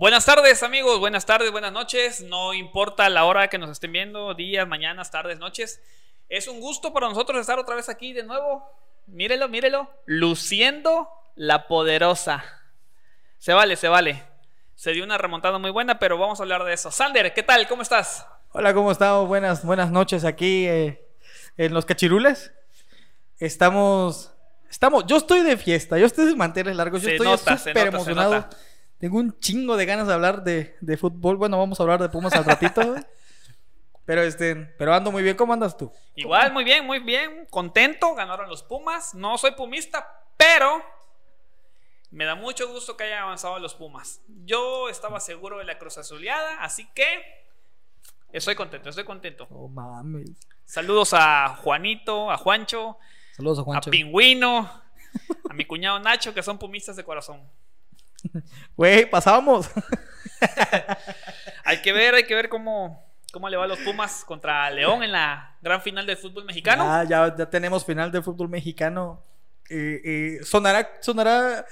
Buenas tardes amigos, buenas tardes, buenas noches, no importa la hora que nos estén viendo, días, mañanas, tardes, noches. Es un gusto para nosotros estar otra vez aquí de nuevo. Mírelo, mírelo, luciendo la poderosa. Se vale, se vale. Se dio una remontada muy buena, pero vamos a hablar de eso. Sander, ¿qué tal? ¿Cómo estás? Hola, ¿cómo estamos? Buenas, buenas noches aquí eh, en los cachirules. Estamos, estamos, yo estoy de fiesta, yo estoy de manteles largos, yo Se estoy súper emocionado. nota. Tengo un chingo de ganas de hablar de, de fútbol. Bueno, vamos a hablar de Pumas al ratito. pero este, pero ando muy bien. ¿Cómo andas tú? Igual, muy bien, muy bien. Contento, ganaron los Pumas. No soy pumista, pero me da mucho gusto que hayan avanzado los Pumas. Yo estaba seguro de la Cruz Azuleada, así que estoy contento, estoy contento. Oh, mames. Saludos a Juanito, a Juancho, Saludos a Juancho. a Pingüino, a mi cuñado Nacho, que son pumistas de corazón. Güey, pasábamos. Hay que ver, hay que ver cómo, cómo le va a los Pumas contra León en la gran final del fútbol mexicano. Ya, ya, ya tenemos final de fútbol mexicano. Eh, eh, sonará, sonará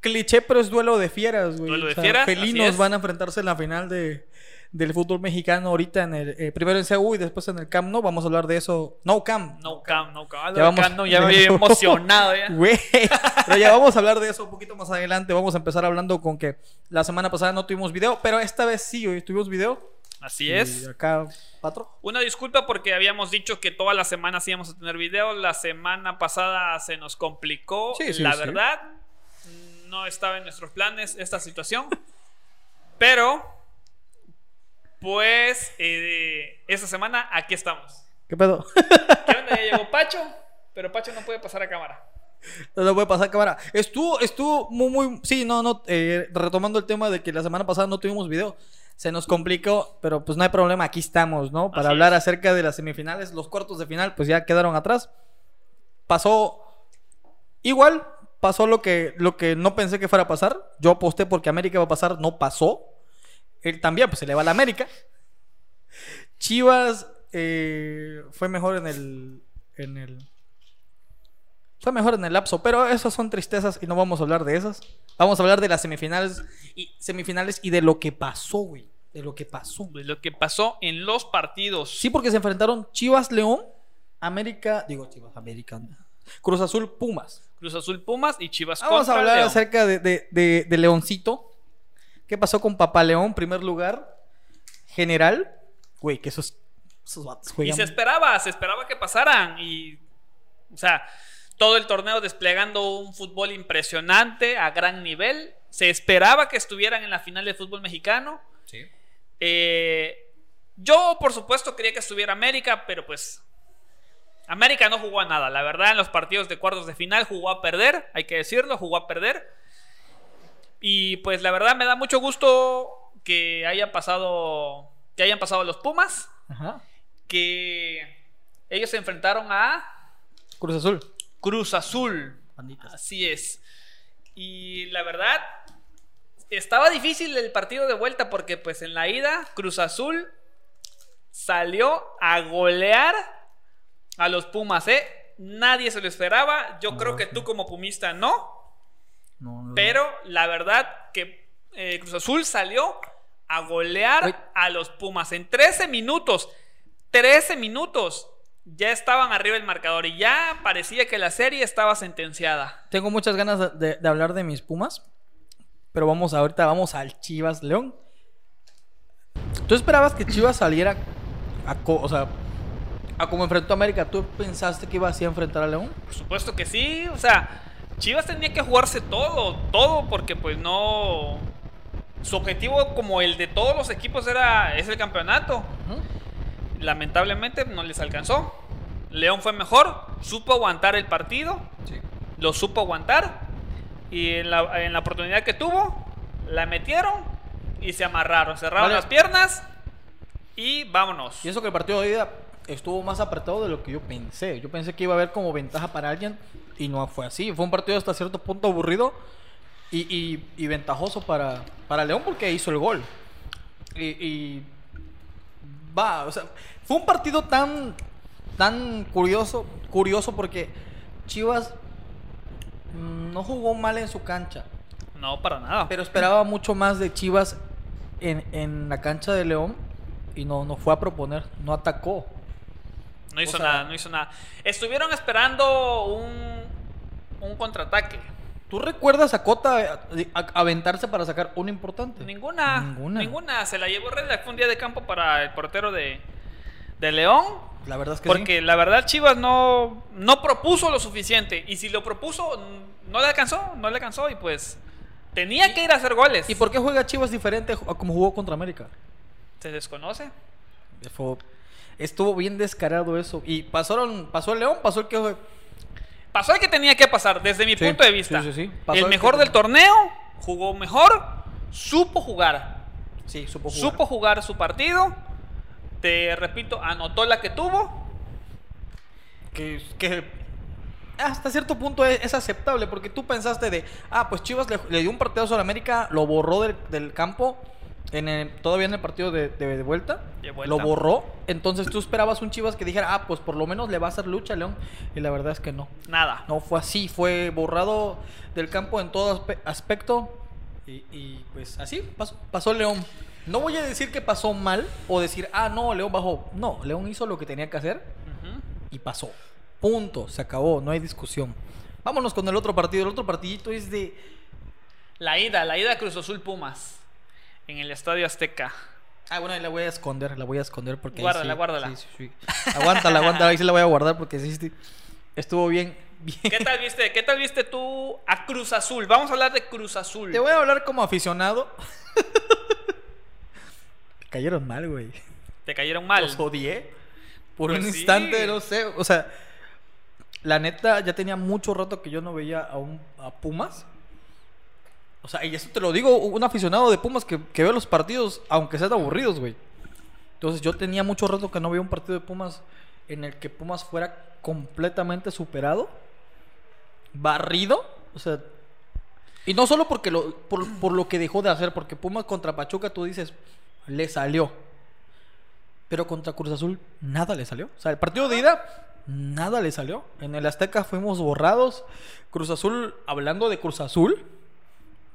cliché, pero es duelo de fieras, güey. Duelo de fieras, así Felinos es. van a enfrentarse en la final de, del fútbol mexicano ahorita en el eh, primero en CU y después en el Camp Nou. Vamos a hablar de eso. No Camp. No cam, no cam. Ya vamos- no, ya me había emocionado ya. Güey, pero ya vamos a hablar de eso un poquito más adelante. Vamos a empezar hablando con que la semana pasada no tuvimos video, pero esta vez sí, hoy tuvimos video. Así Y es. acá, Patro. Una disculpa porque habíamos dicho que todas las semanas íbamos a tener video. La semana pasada se nos complicó. Sí, sí, la sí. verdad, no estaba en nuestros planes esta situación. Pero, pues, eh, esta semana aquí estamos. ¿Qué pedo? ¿Qué onda? Ya llegó Pacho, pero Pacho no puede pasar a cámara. No lo puede pasar cámara. Estuvo, estuvo muy, muy. Sí, no, no. eh, retomando el tema de que la semana pasada no tuvimos video. Se nos complicó, pero pues no hay problema. Aquí estamos, ¿no? Para Así hablar es. acerca de las semifinales. Los cuartos de final, pues ya quedaron atrás. Pasó. Igual, pasó lo que, lo que no pensé que fuera a pasar. Yo aposté porque América iba a pasar, no pasó. Él también, pues se le va a la América. Chivas eh, fue mejor en el. En el fue mejor en el lapso, pero esas son tristezas y no vamos a hablar de esas. Vamos a hablar de las semifinales y semifinales y de lo que pasó, güey. De lo que pasó. De lo que pasó en los partidos. Sí, porque se enfrentaron Chivas León, América, digo Chivas América, Cruz Azul Pumas. Cruz Azul Pumas y Chivas Vamos a hablar León. acerca de, de- de- de Leoncito. ¿Qué pasó con Papá León? Primer lugar, general. Güey, que esos, esos vatos Y se esperaba, se esperaba que pasaran. Y, o sea, todo el torneo desplegando un fútbol impresionante a gran nivel. Se esperaba que estuvieran en la final del fútbol mexicano. Eh, yo, por supuesto, quería que estuviera América, pero pues. América no jugó a nada. La verdad, en los partidos de cuartos de final jugó a perder, hay que decirlo, jugó a perder. Y pues la verdad me da mucho gusto que haya pasado. Que hayan pasado los Pumas Ajá. que ellos se enfrentaron a Cruz Azul. Cruz Azul. Banditas. Así es. Y la verdad, estaba difícil el partido de vuelta porque pues en la ida Cruz Azul salió a golear a los Pumas, ¿eh? Nadie se lo esperaba. Yo No, creo que sí. tú como pumista no. No, no. Pero la verdad que eh, Cruz Azul salió a golear a los Pumas en 13 minutos. 13 minutos. Ya estaban arriba el marcador y ya parecía que la serie estaba sentenciada. Tengo muchas ganas de, hablar de mis Pumas. Pero vamos ahorita, vamos al Chivas León. ¿Tú esperabas que Chivas saliera a, co- o sea, a como enfrentó a América? ¿Tú pensaste que iba así a enfrentar a León? Por supuesto que sí. O sea, Chivas tenía que jugarse todo, todo, porque pues no. Su objetivo, como el de todos los equipos, era es el campeonato. Lamentablemente no les alcanzó. León fue mejor, supo aguantar el partido. lo supo aguantar y en la, en la oportunidad que tuvo, la metieron y se amarraron, cerraron Vale. las piernas y vámonos. Y eso que el partido de ida estuvo más apretado de lo que yo pensé. Yo pensé que iba a haber como ventaja para alguien y no fue así. Fue un partido hasta cierto punto aburrido y, y- y ventajoso para, para León porque hizo el gol. Y, y va, o sea, fue un partido tan, tan curioso, curioso porque Chivas no jugó mal en su cancha. No, para nada. Pero esperaba mucho más de Chivas en, en la cancha de León y no, no fue a proponer, no atacó. No hizo o sea- nada, no hizo nada. Estuvieron esperando un, un contraataque. ¿Tú recuerdas a Cota eh, aventarse para sacar un importante? Ninguna, Ninguna. ninguna. Se la llevó Red, fue un día de campo para el portero de, de León. La verdad es que Porque la verdad Chivas no, no propuso lo suficiente. Y si lo propuso, no le alcanzó, no le alcanzó. Y pues tenía que ir a hacer goles. ¿Y por qué juega Chivas diferente a como jugó contra América? Se desconoce. Fue- estuvo bien descarado eso. Y pasaron, pasó el León, pasó el que Pasó el que tenía que pasar, desde mi Sí, punto de vista. sí, sí, El el mejor que- del torneo, jugó mejor, supo jugar. sí, supo jugar. Supo jugar su partido. Te repito, anotó la que tuvo. que, que hasta cierto punto es, es aceptable porque tú pensaste de, ah, pues Chivas le, le dio un partidazo a la América, lo borró del, del campo en el- todavía en el partido de, de- de vuelta, De vuelta. lo borró, entonces tú esperabas un Chivas que dijera, ah, pues por lo menos le va a hacer lucha León y la verdad es que no. Nada. No fue así, fue borrado del campo en todo aspe- aspecto y, y, pues así pasó, pasó León. No voy a decir que pasó mal o decir, ah, no, León bajó. No, León hizo lo que tenía que hacer y pasó. Punto, se acabó, no hay discusión. Vámonos con el otro partido. El otro partidito es de. La ida, la ida Cruz Azul Pumas. En el Estadio Azteca. Ah, bueno, ahí la voy a esconder, la voy a esconder porque. Guárdala, sí- guárdala. sí, sí, sí. Aguántala, aguántala, ahí sí la voy a guardar porque sí, estuvo bien, bien. ¿Qué tal viste? ¿Qué tal viste tú a Cruz Azul? Vamos a hablar de Cruz Azul. Te voy a hablar como aficionado. Me cayeron mal, güey. Te cayeron mal. Los odié. Por Pues un instante, no sé. O sea, la neta, ya tenía mucho rato que yo no veía a, un, a Pumas. O sea, y eso te lo digo, un aficionado de Pumas que, que ve los partidos, aunque sean aburridos, güey. Entonces, yo tenía mucho rato que no veía un partido de Pumas en el que Pumas fuera completamente superado, barrido. O sea, y no solo porque lo, por, por lo que dejó de hacer, porque Pumas contra Pachuca tú dices, le salió. Pero contra Cruz Azul nada le salió. O sea, el partido de ida, nada le salió. En el Azteca fuimos borrados. Cruz Azul, hablando de Cruz Azul,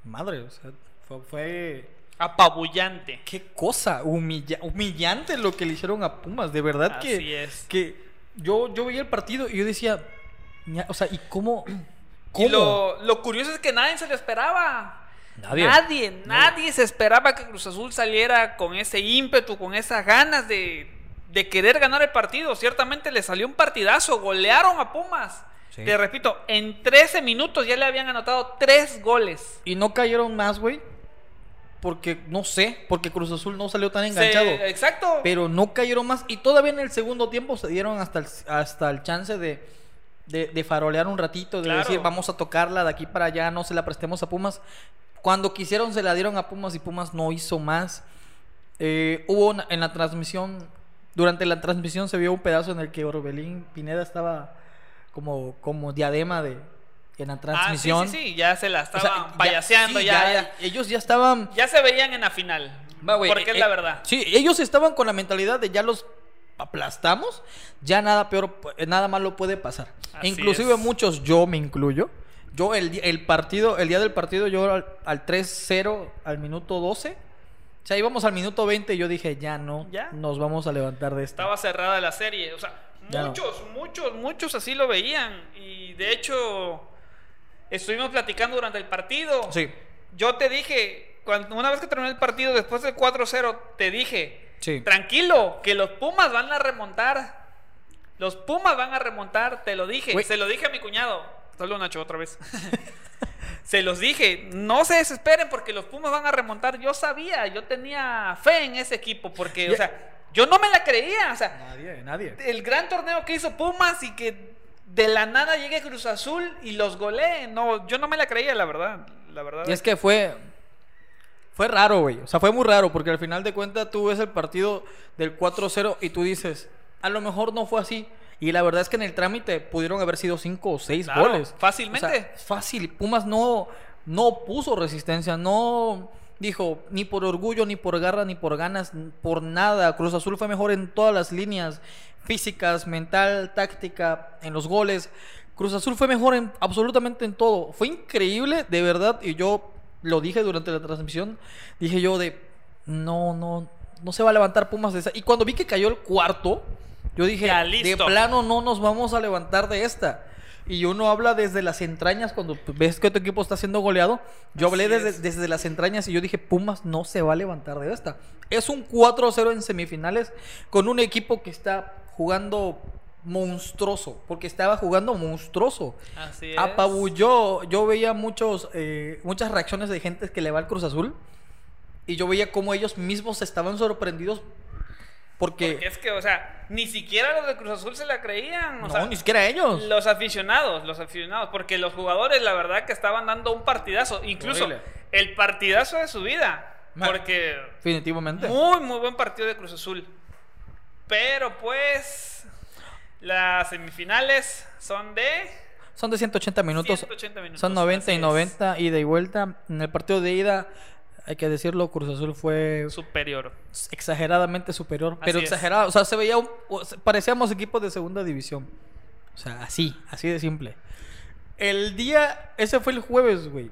madre, o sea, fue, fue- Apabullante. qué cosa, humilla- humillante lo que le hicieron a Pumas. De verdad que, es. que yo, yo veía el partido y yo decía, "Ña- o sea, ¿y cómo? Y ¿Cómo? lo, lo curioso es que nadie se lo esperaba. Nadie. Nadie, nadie se esperaba que Cruz Azul saliera con ese ímpetu, con esas ganas de, de querer ganar el partido. Ciertamente le salió un partidazo, golearon a Pumas. Sí. Te repito, en 13 minutos ya le habían anotado 3 goles. Y no cayeron más, güey. Porque, no sé, porque Cruz Azul no salió tan enganchado. exacto. Pero no cayeron más. Y todavía en el segundo tiempo se dieron hasta el, hasta el chance de, de, de farolear un ratito, de Claro. decir, vamos a tocarla de aquí para allá, no se la prestemos a Pumas. Cuando quisieron se la dieron a Pumas y Pumas no hizo más. Eh, hubo una- en la transmisión, durante la transmisión se vio un pedazo en el que Orbelín Pineda estaba como, como diadema de, en la ah, sí, transmisión. sí, sí, ya se la O sea, estaban ya- sí, ya, ya, Ellos ya estaban ya se veían en la final. Va, güey, porque eh, es la eh, verdad. Sí, ellos estaban con la mentalidad de ya los aplastamos, ya nada peor, pu- nada malo puede pasar. Así Inclusive es. muchos, yo me incluyo. Yo el, el partido, el día del partido, yo al, al 3-0 al minuto 12. O sea, íbamos al minuto 20 y yo dije, ya no, Ya. nos vamos a levantar de esto. Estaba cerrada la serie. O sea, No. muchos, muchos, muchos así lo veían. Y de hecho, estuvimos platicando durante el partido. Sí, Yo te dije, cuando, una vez que terminó el partido, después del 4-0, te dije, sí. tranquilo, que los Pumas van a remontar. Los Pumas van a remontar, te lo dije. Se lo dije a mi cuñado. Solo Nacho otra vez. se los dije, no se desesperen porque los Pumas van a remontar. Yo sabía, yo tenía fe en ese equipo porque, o sea, yo no me la creía. O sea, Nadie, nadie. el gran torneo que hizo Pumas y que de la nada llegue Cruz Azul y los golee. No, yo no me la creía, la verdad. La verdad. Y es que fue. Fue raro, güey. O sea, fue muy raro porque al final de cuentas tú ves el partido del 4-0 y tú dices, a lo mejor no fue así. Y la verdad es que en el trámite pudieron haber sido 5 o 6 Claro, goles. fácilmente. O sea, fácil. Pumas no, no puso resistencia, no dijo ni por orgullo, ni por garra, ni por ganas, por nada. Cruz Azul fue mejor en todas las líneas físicas, mental, táctica, en los goles. Cruz Azul fue mejor en absolutamente en todo. Fue increíble, de verdad, y yo lo dije durante la transmisión, dije yo de, no, no, no se va a levantar Pumas de esa. Y cuando vi que cayó el cuarto, yo dije, Ya, de plano no nos vamos a levantar de esta. Y uno habla desde las entrañas cuando ves que tu equipo está siendo goleado. Yo hablé desde, es. desde las entrañas y yo dije, Pumas no se va a levantar de esta. Es un 4-0 en semifinales con un equipo que está jugando monstruoso, porque estaba jugando monstruoso. Así es. Apabulló, yo veía muchos, eh, muchas reacciones de gente que le va al Cruz Azul y yo veía cómo ellos mismos estaban sorprendidos porque, Porque es que, o sea, ni siquiera los de Cruz Azul se la creían. O no, sea, ni siquiera ellos. Los aficionados, los aficionados, porque los jugadores, la verdad, que estaban dando un partidazo, incluso Horrible. el partidazo de su vida, porque Definitivamente. muy, muy buen partido de Cruz Azul. Pero pues, las semifinales son de Son de 180 minutos. 180 minutos. Son 90 y así es. 90 ida y vuelta. En el partido de ida, hay que decirlo, Cruz Azul fue superior. exageradamente superior. Pero Así es. exagerado. O sea, se veía. un- parecíamos equipos de segunda división. O sea, así, así de simple. El día. Ese fue el jueves, güey.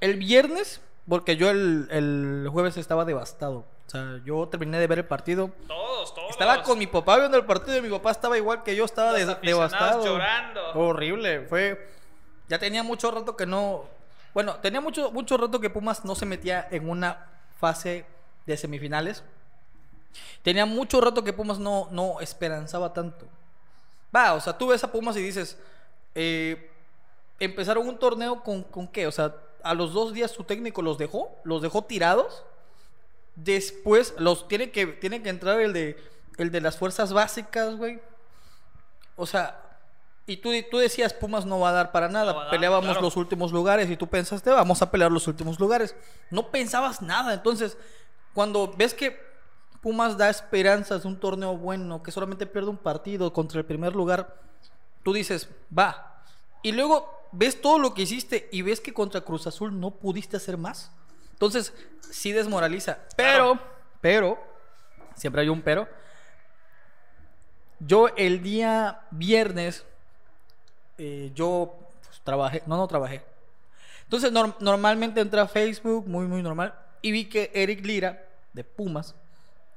El viernes, porque yo el, el jueves estaba devastado. O sea, yo terminé de ver el partido. Todos, todos. Estaba con mi papá viendo el partido y mi papá estaba igual que yo, estaba aficionados devastado. llorando. Horrible, fue. Ya tenía mucho rato que no. Bueno, tenía mucho, mucho rato que Pumas no se metía en una fase de semifinales. Tenía mucho rato que Pumas no, no esperanzaba tanto. Va, o sea, tú ves a Pumas y dices. eh, empezaron un torneo con, con qué? O sea, a los dos días su técnico los dejó, los dejó tirados. Después los tiene que, tiene que entrar el de, el de las fuerzas básicas, güey. O sea, y tú, tú decías, Pumas no va a dar para nada. No dar, Peleábamos claro. los últimos lugares y tú pensaste, vamos a pelear los últimos lugares. No pensabas nada. Entonces, cuando ves que Pumas da esperanzas de un torneo bueno, que solamente pierde un partido contra el primer lugar, tú dices, va. Y luego ves todo lo que hiciste y ves que contra Cruz Azul no pudiste hacer más. Entonces, sí desmoraliza. Pero, Claro. pero, siempre hay un pero. Yo el día viernes, eh, yo pues, trabajé, no, no trabajé. Entonces, nor- normalmente entré a Facebook, muy, muy normal, y vi que Eric Lira, de Pumas,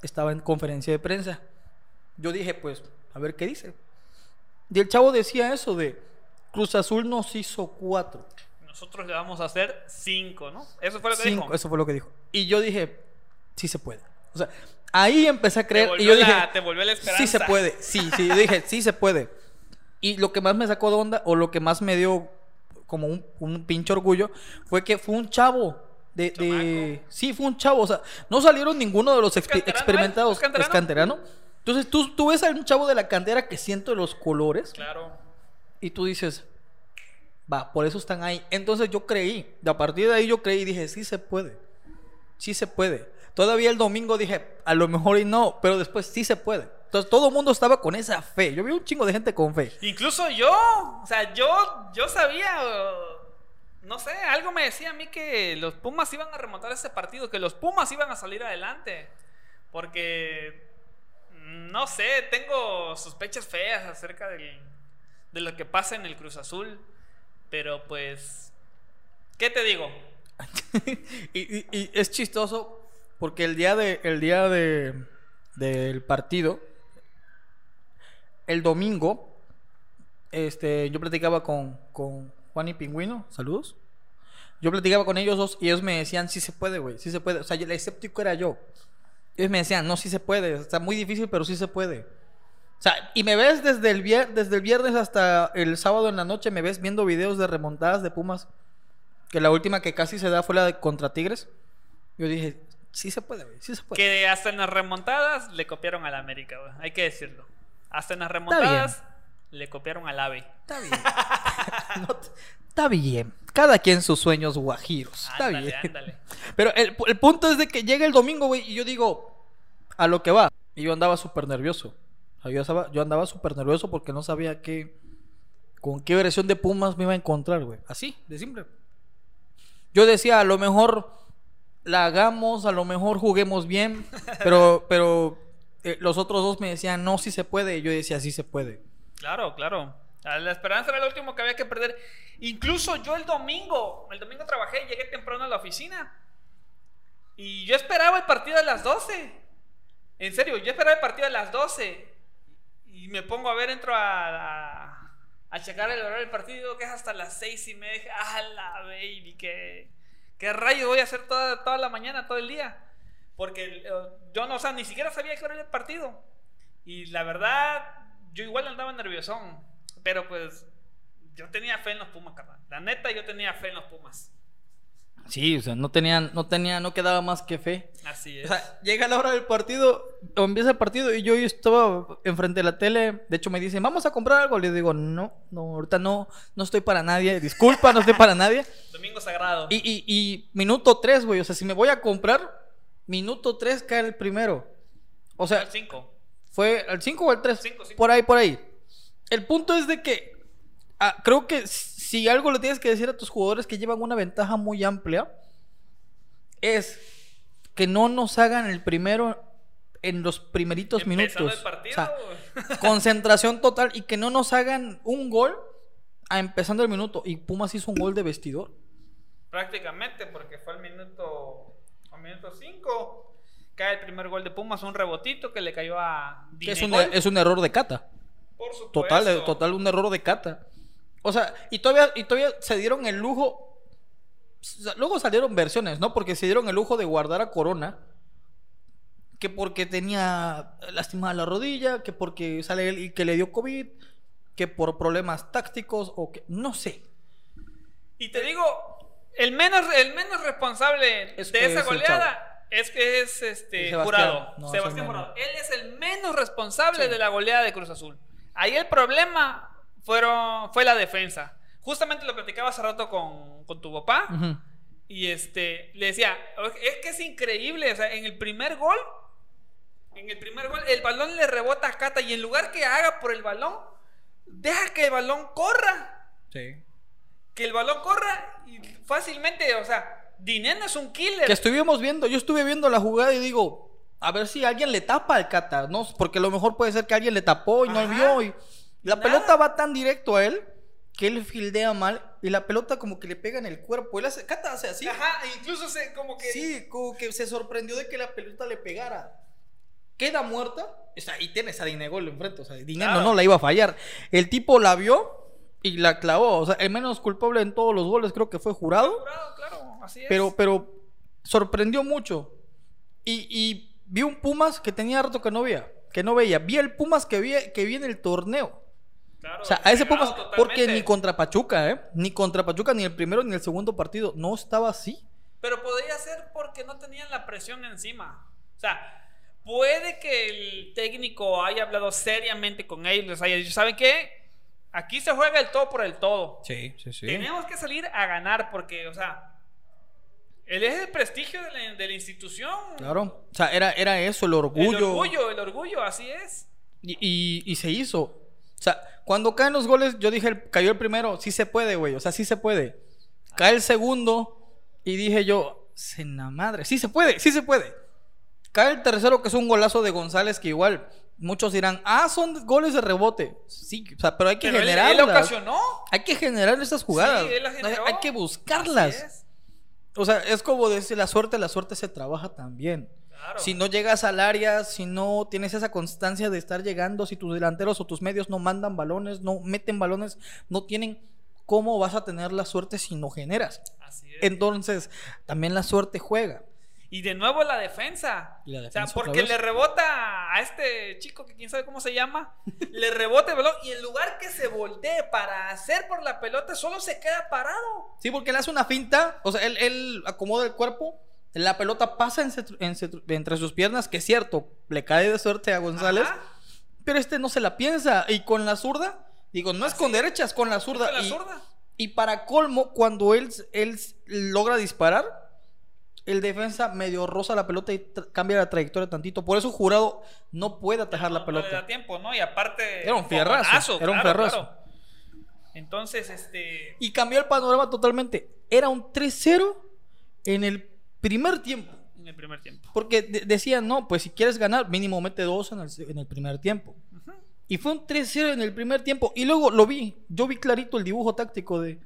estaba en conferencia de prensa. Yo dije, pues, a ver qué dice. Y el chavo decía eso de Cruz Azul nos hizo cuatro. Nosotros le vamos a hacer cinco, ¿no? Eso fue lo que Cinco, dijo. eso fue lo que dijo. Y yo dije, sí se puede. O sea, ahí empecé a Te creer. Y volvió yo dije, la- te volvió la esperanza. sí se puede. Sí, sí, yo dije, sí se puede. Y lo que más me sacó de onda, o lo que más me dio como un, un pinche orgullo, fue que fue un chavo. De, de-. Sí, fue un chavo. O sea, no salieron ninguno de los canterano, experimentados. ¿Es canterano? ¿Es canterano? Entonces tú, tú ves a un chavo de la cantera que siente los colores Claro. y tú dices, va, por eso están ahí. Entonces yo creí, a partir de ahí yo creí y dije, sí se puede, sí se puede. Todavía el domingo dije, a lo mejor y no, pero después sí se puede. Entonces todo el mundo estaba con esa fe. Yo vi un chingo de gente con fe. Incluso yo, o sea, yo, yo sabía, no sé, algo me decía a mí que los Pumas iban a remontar ese partido, que los Pumas iban a salir adelante. Porque, mm, no sé, tengo sospechas feas acerca del- de lo que pasa en el Cruz Azul. Pero pues, ¿qué te digo? y, y- y es chistoso porque el día de el día de del partido el domingo este yo platicaba con con Juan y Pingüino saludos yo platicaba con ellos dos y ellos me decían sí se puede güey sí se puede o sea el escéptico era yo ellos me decían no sí se puede está muy difícil pero sí se puede o sea, y me ves desde el, vier- desde el viernes hasta el sábado en la noche, me ves viendo videos de remontadas de Pumas. Que la última que casi se da fue la de contra Tigres. Yo dije, sí se puede, güey, sí se puede. Que hasta en las remontadas le copiaron al América, güey, hay que decirlo. Hasta en las remontadas le copiaron al AVE. Está bien. No está bien. Cada quien sus sueños guajiros. Está Ándale, bien. ándale. Pero el, el punto es de que llega el domingo, güey, y yo digo, a lo que va. Y yo andaba súper nervioso. Yo estaba, yo andaba súper nervioso porque no sabía qué, con qué versión de Pumas me iba a encontrar, güey. Así, de simple. Yo decía, a lo mejor la hagamos, a lo mejor juguemos bien, pero, pero eh, los otros dos me decían, no, sí se puede. Y yo decía, sí se puede. Claro, claro. La esperanza era lo último que había que perder. Incluso yo el domingo, el domingo trabajé, llegué temprano a la oficina. Y yo esperaba el partido a las 12. En serio, yo esperaba el partido a las 12. Y me pongo a ver, entro a, a, checar el horario del partido, que es hasta las 6 y me dije, ¡ah, la baby! ¿Qué, qué rayo voy a hacer toda, toda la mañana, todo el día? Porque eh, yo no, o sea, ni siquiera sabía qué era el partido. Y la verdad, yo igual andaba nerviosón. Pero pues, yo tenía fe en los Pumas, carnal. La neta, yo tenía fe en los Pumas. Sí, o sea, no tenía, no tenía, no quedaba más que fe. Así es. O sea, llega la hora del partido, o empieza el partido y yo estaba enfrente de la tele. De hecho, me dicen, vamos a comprar algo. Le digo, no, no, ahorita no, no estoy para nadie. Disculpa, no estoy para nadie. Domingo sagrado. Y, y, y minuto 3, güey. O sea, si me voy a comprar, minuto 3 cae el primero. O sea, Al 5. ¿fue al 5 o al 3? Cinco, cinco. Por ahí, por ahí. El punto es de que ah, creo que si algo le tienes que decir a tus jugadores que llevan una ventaja muy amplia, es que no nos hagan el primero en los primeritos Empezando minutos. el partido. O sea, concentración total y que no nos hagan un gol a empezando el minuto. Y Pumas hizo un gol de vestidor. Prácticamente, porque fue al minuto, al minuto 5. Cae el primer gol de Pumas, un rebotito que le cayó a Que es un, Dinegol. es un error de cata. Por supuesto. Total, de- total, un error de cata. O sea, y todavía, y todavía se dieron el lujo. luego salieron versiones, ¿no? Porque se dieron el lujo de guardar a Corona. Que porque tenía lastimada la rodilla, que porque sale él y que le dio COVID, que por problemas tácticos, o que. No sé. Y te digo, el menos, el menos responsable Es- de es esa el goleada es que es este Sebastián. Jurado. No, es Sebastián. Jurado. Él es el menos responsable Sí. de la goleada de Cruz Azul. Ahí el problema fueron, fue la defensa. Justamente lo platicaba hace rato con, con tu papá. Y este, le decía, es que es increíble, o sea, en el primer gol, en el primer gol, el balón le rebota a Cata y en lugar que haga por el balón, deja que el balón corra, Sí. que el balón corra y fácilmente, o sea, Dineno es un killer. Que estuvimos viendo, yo estuve viendo la jugada y digo, a ver si alguien le tapa al Cata, ¿no? Porque a lo mejor puede ser que alguien le tapó y no vio. Y la Nada. pelota va tan directo a él que él fildea mal y la pelota como que le pega en el cuerpo. Él hace, Cata hace así. Ajá, e incluso se, como que... Sí, como que se sorprendió de que la pelota le pegara. Queda muerta. O sea, y tienes a Dinegol enfrente. O sea, Dinero Claro. no la iba a fallar. El tipo la vio y la clavó. O sea, el menos culpable en todos los goles creo que fue jurado. Claro, claro, así es. Pero, pero sorprendió mucho. Y, y vi un Pumas que tenía rato que no veía. Que no veía. Vi el Pumas que vi, que vi en el torneo. Claro, O sea, a ese Pumas. Porque ni contra Pachuca, ¿eh? Ni contra Pachuca, ni el primero ni el segundo partido. No estaba así. Pero podría ser porque no tenían la presión encima. O sea, puede que el técnico haya hablado seriamente con ellos, les haya dicho, ¿saben qué? Aquí se juega el todo por el todo. Sí, sí, sí. Tenemos que salir a ganar porque, o sea, él es el prestigio de la, de la institución. Claro. O sea, era, era eso, el El orgullo. orgullo, el orgullo, así es. Y, y- y se hizo. O sea, cuando caen los goles, yo dije, el- cayó el primero, sí se puede, güey. O sea, sí se puede. Cae el segundo y dije yo, cena madre, sí se puede, sí se puede. Cae el tercero, que es un golazo de González, que igual muchos dirán, ah, son goles de rebote. Sí, o sea, pero hay que Pero él, generar. él ocasionó. Hay que generar esas jugadas. Sí, él las hay, generó. hay que buscarlas. O sea, es como decir, la suerte, la suerte se trabaja también. Claro. Si no llegas al área, si no tienes esa constancia de estar llegando, si tus delanteros o tus medios no mandan balones, no meten balones, no tienen cómo vas a tener la suerte si no generas. Así es. Entonces, también la suerte juega. Y de nuevo la defensa. La o defensa sea, porque le rebota a este chico que quién sabe cómo se llama, le rebota el balón y en lugar que se voltee para hacer por la pelota, solo se queda parado. Sí, porque él hace una finta, o sea, él, él acomoda el cuerpo, la pelota pasa en en entre sus piernas, que es cierto, le cae de suerte a González, Ajá. pero este no se la piensa. Y con la zurda, digo, no es con derecha, es con la zurda. Con la y, zurda. y para colmo, cuando él, él logra disparar, el defensa medio roza la pelota y cambia la trayectoria tantito. Por eso jurado no puede atajar la No- no le da pelota. tiempo, ¿no? Y aparte. Era un fierrazo, era un fierrazo. claro. Entonces, este. Y cambió el panorama totalmente. Era un 3-0 en el primer tiempo. En el primer tiempo. Porque de- decían, no, pues si quieres ganar, mínimo mete dos en el, en el primer tiempo. Y fue un 3-0 en el primer tiempo. Y luego lo vi. Yo vi clarito el dibujo táctico de,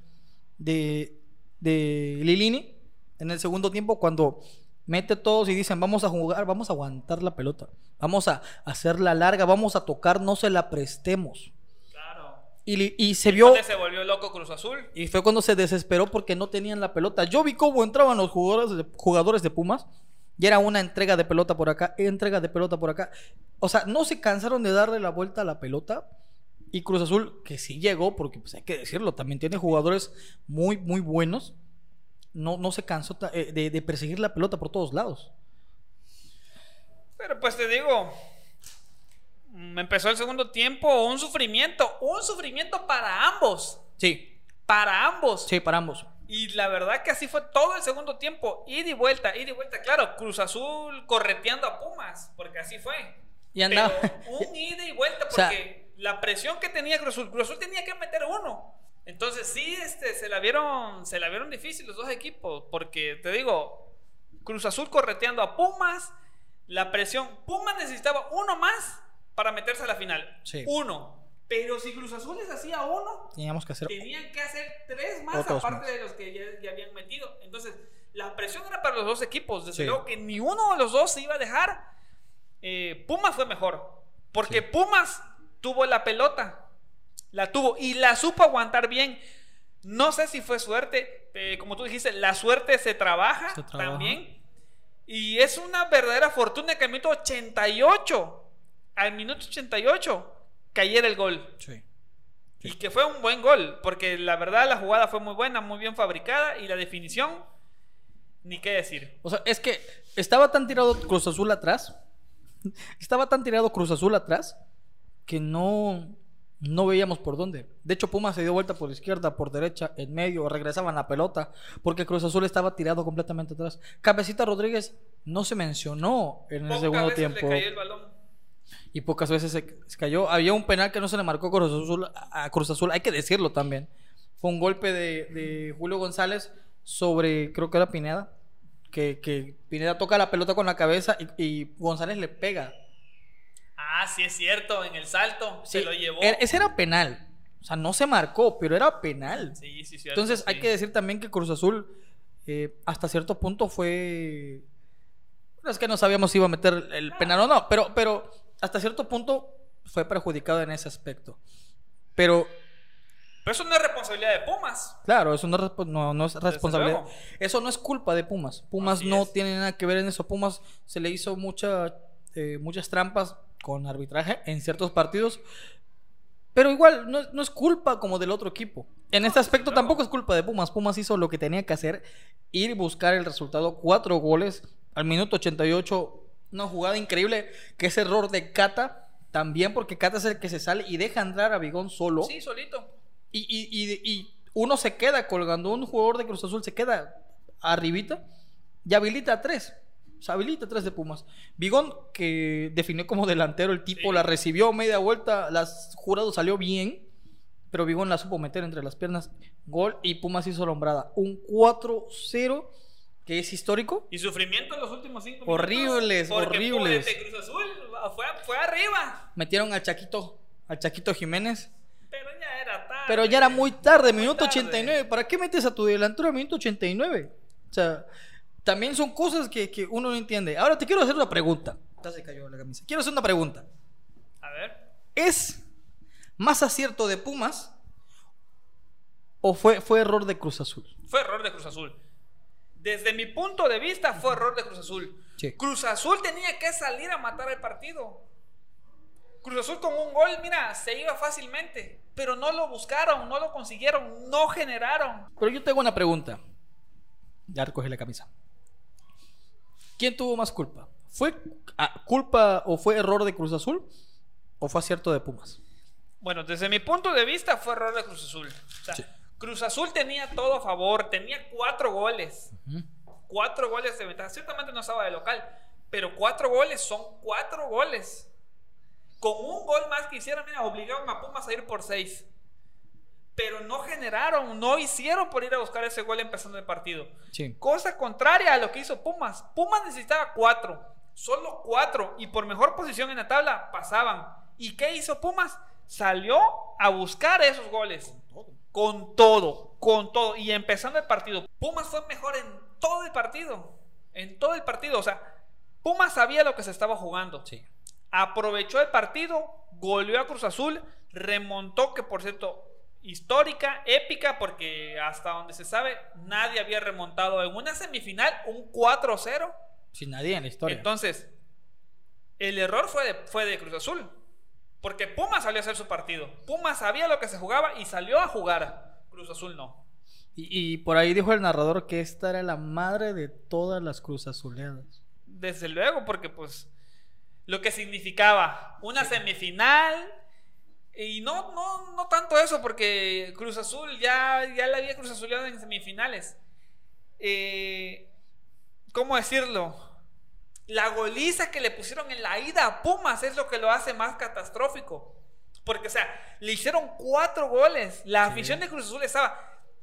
de, de Lilini en el segundo tiempo cuando mete todos y dicen vamos a jugar, vamos a aguantar la pelota. Vamos a hacerla larga, vamos a tocar, no se la prestemos. Y, y se vio... Se volvió loco Cruz Azul. Y fue cuando se desesperó porque no tenían la pelota. Yo vi cómo entraban los jugadores de, jugadores de Pumas. Y era una entrega de pelota por acá, entrega de pelota por acá. O sea, no se cansaron de darle la vuelta a la pelota. Y Cruz Azul, que sí llegó, porque pues hay que decirlo, también tiene jugadores muy, muy buenos. No, no se cansó eh, de, de perseguir la pelota por todos lados. Pero pues te digo, empezó el segundo tiempo, un sufrimiento, un sufrimiento para ambos. Sí. Para ambos. Sí, para ambos. Y la verdad que así fue todo el segundo tiempo. Ida y vuelta, ida y vuelta. Claro, Cruz Azul correteando a Pumas, porque así fue. Y andaba. Pero un ida y vuelta, porque la presión que tenía Cruz Azul, Cruz Azul tenía que meter uno. Entonces sí, este, se la vieron, se la vieron difícil los dos equipos, porque te digo, Cruz Azul correteando a Pumas, la presión, Pumas necesitaba uno más para meterse a la final. Sí. Uno. Pero si Cruz Azul les hacía uno, teníamos que hacer tenían que hacer tres más aparte más. de los que ya, ya, habían metido. Entonces, la presión era para los dos equipos. Desde sí. luego que ni uno de los dos se iba a dejar. Eh, Pumas fue mejor. Porque sí. Pumas tuvo la pelota. La tuvo y la supo aguantar bien. No sé si fue suerte. Eh, como tú dijiste, la suerte se trabaja, se trabaja. también. Y es una verdadera fortuna que al minuto 88, al minuto 88, cayera el gol. Sí. Sí. Y que fue un buen gol, porque la verdad la jugada fue muy buena, muy bien fabricada y la definición, ni qué decir. O sea, es que estaba tan tirado Cruz Azul atrás, estaba tan tirado Cruz Azul atrás, que no, no veíamos por dónde. De hecho, Puma se dio vuelta por izquierda, por derecha, en medio, regresaban la pelota, porque Cruz Azul estaba tirado completamente atrás. Cabecita Rodríguez no se mencionó en Pocas el segundo veces tiempo. Le cayó el balón. Y pocas veces se, se, cayó. Había un penal que no se le marcó a Cruz Azul, a Cruz Azul, hay que decirlo también. Fue un golpe de, de Julio González sobre, creo que era Pineda, que, que Pineda toca la pelota con la cabeza y, y González le pega. Ah, sí es cierto, en el salto Sí, se lo llevó. era- ese era penal. O sea, no se marcó, pero era penal. Sí, sí, cierto, Entonces sí. hay que decir también que Cruz Azul eh, hasta cierto punto fue... Bueno, es que no sabíamos si iba a meter el penal o no, pero, pero hasta cierto punto fue perjudicado en ese aspecto. Pero Pero eso no es responsabilidad de Pumas. claro, eso no, es no, no es responsabilidad. Eso no es culpa de Pumas. Pumas Así no es. tiene nada que ver en eso. Pumas se le hizo mucha, eh, muchas trampas con arbitraje en ciertos partidos. Pero igual, no, es- no es culpa como del otro equipo. En este aspecto tampoco es culpa de Pumas. Pumas hizo lo que tenía que hacer, ir y buscar el resultado. Cuatro goles al minuto 88. Una jugada increíble, que es error de Cata también, porque Cata es el que se sale y deja entrar a Bigón solo. Sí, solito. Y, y- y- y uno se queda colgando, un jugador de Cruz Azul se queda arribita y habilita a tres. O sea, habilita a tres de Pumas. Bigón, que definió como delantero, el tipo Sí. la recibió media vuelta, las jurado salió bien, pero Bigón la supo meter entre las piernas. Gol y Pumas hizo la hombrada. Un 4-0 que es histórico. Y sufrimiento en los últimos cinco Horribles, minutos. horribles. De Cruz Azul fue, fue arriba. Metieron al Chaquito, al Chaquito Jiménez. Pero ya era tarde. Pero ya era muy tarde, Muy minuto tarde. 89. ¿Para qué metes a tu delantero minuto 89? O sea, también son cosas que, que uno no entiende. Ahora te quiero hacer una pregunta. Ya se cayó la camisa. Quiero hacer una pregunta. A ver. ¿Es más acierto de Pumas o fue, fue error de Cruz Azul? Fue error de Cruz Azul. Desde mi punto de vista, fue error de Cruz Azul. Sí. Cruz Azul tenía que salir a matar el partido. Cruz Azul con un gol, mira, se iba fácilmente. Pero no lo buscaron, no lo consiguieron, no generaron. Pero yo tengo una pregunta. Ya recogí la camisa. ¿Quién tuvo más culpa? ¿Fue ah, culpa o fue error de Cruz Azul o fue acierto de Pumas? Bueno, desde mi punto de vista fue error de Cruz Azul. O sea, Sí. Cruz Azul tenía todo a favor, tenía cuatro goles. Cuatro goles de ventaja. Ciertamente no estaba de local, pero cuatro goles son cuatro goles. Con un gol más que hicieran, mira, obligaron a Pumas a ir por seis. Pero no generaron, no hicieron por ir a buscar ese gol empezando el partido. Sí. Cosa contraria a lo que hizo Pumas. Pumas necesitaba cuatro, solo cuatro, y por mejor posición en la tabla pasaban. ¿Y qué hizo Pumas? Salió a buscar esos goles. Con todo, con todo. Y empezando el partido. Pumas fue mejor en todo el partido. En todo el partido. O sea, Pumas sabía lo que se estaba jugando. Sí. Aprovechó el partido, goleó a Cruz Azul, remontó, que por cierto, histórica, épica, porque hasta donde se sabe, nadie había remontado en una semifinal un 4-0. Sin nadie en la historia. Entonces, el error fue de, fue de Cruz Azul. Porque Pumas salió a hacer su partido. Pumas sabía lo que se jugaba y salió a jugar. Cruz Azul no. y, y por ahí dijo el narrador que esta era la madre de todas las Cruz Azuleadas. Desde luego, porque pues lo que significaba una semifinal y no, no, no tanto eso, porque Cruz Azul ya, ya la había Cruz Azuleado en semifinales. Eh, ¿Cómo decirlo? La goliza que le pusieron en la ida a Pumas es lo que lo hace más catastrófico. Porque, o sea, le hicieron cuatro goles. La Sí. afición de Cruz Azul estaba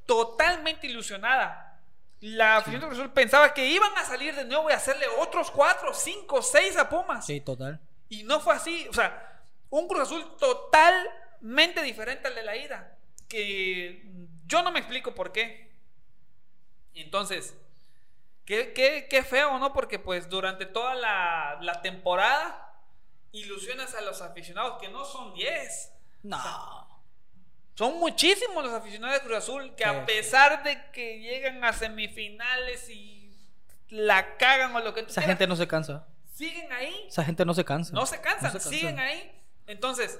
totalmente ilusionada. La afición de Cruz Azul pensaba que iban a salir de nuevo y hacerle otros cuatro, cinco, seis a Pumas. Sí, total. Y no fue así. O sea, un Cruz Azul totalmente diferente al de la ida. Que yo no me explico por qué. Entonces, qué, qué- qué feo, ¿no? Porque pues durante toda la, la temporada ilusionas a los aficionados, que no son 10. No. Son muchísimos los aficionados de Cruz Azul que Sí. a pesar de que llegan a semifinales y la cagan o lo que tú Esa quieras, gente no se cansa. siguen ahí. Esa gente no se cansa. No se cansan, No se siguen ahí. Entonces,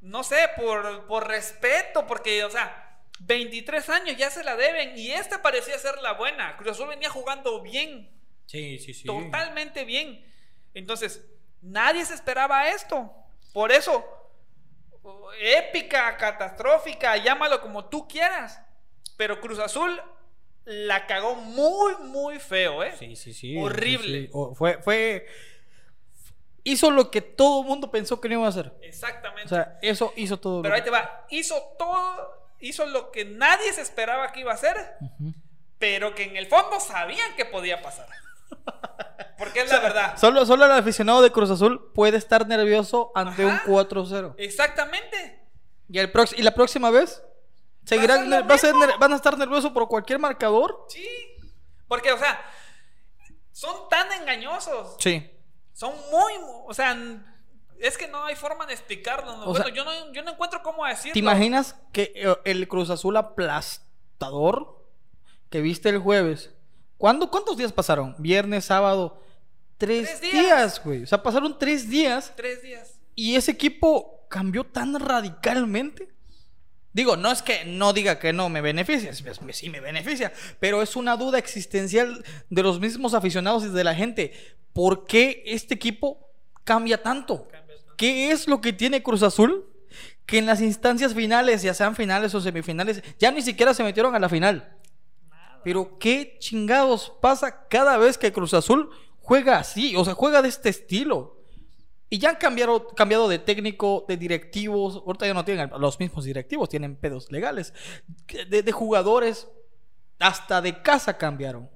no sé, por, por respeto, porque, o sea, 23 años ya se la deben y esta parecía ser la buena. Cruz Azul venía jugando bien, Sí, sí, sí. totalmente bien. Entonces, nadie se esperaba esto. Por eso, épica, catastrófica, llámalo como tú quieras. Pero Cruz Azul la cagó muy, muy feo, ¿eh? Sí, sí, sí. Horrible. sí, sí. O- fue, fue. Hizo lo que todo el mundo pensó que no iba a hacer. Exactamente. O sea, eso hizo todo. Pero lo ahí te va. Hizo todo, hizo lo que nadie se esperaba que iba a hacer, pero que en el fondo sabían que podía pasar. Porque es la verdad. Solo, solo el aficionado de Cruz Azul puede estar nervioso ante Ajá. un 4-0. Exactamente. Y, el y la próxima vez seguirán, va a ser van a estar nerviosos por cualquier marcador. Sí. Porque, o sea, son tan engañosos. Sí. Son muy, o sea, es que no hay forma de explicarlo. ¿no? Bueno, sea, yo, no, yo no encuentro cómo decirlo. ¿Te imaginas que eh, el Cruz Azul aplastador que viste el jueves? ¿Cuándo, ¿Cuántos días pasaron? Viernes, sábado. Tres, Tres días. güey. O sea, pasaron tres días Tres días. y ese equipo cambió tan radicalmente. Digo, no es que no diga que no me beneficia, sí me beneficia, pero es una duda existencial de los mismos aficionados y de la gente. ¿Por qué este equipo cambia tanto? Cambia tanto. ¿Qué es lo que tiene Cruz Azul? Que en las instancias finales, ya sean finales o semifinales, ya ni siquiera se metieron a la final. Nada. Pero qué chingados pasa cada vez que Cruz Azul juega así, o sea, juega de este estilo. Y ya han cambiado, cambiado de técnico, de directivos. Ahorita ya no tienen los mismos directivos, tienen pedos legales. De, de jugadores, hasta de casa cambiaron.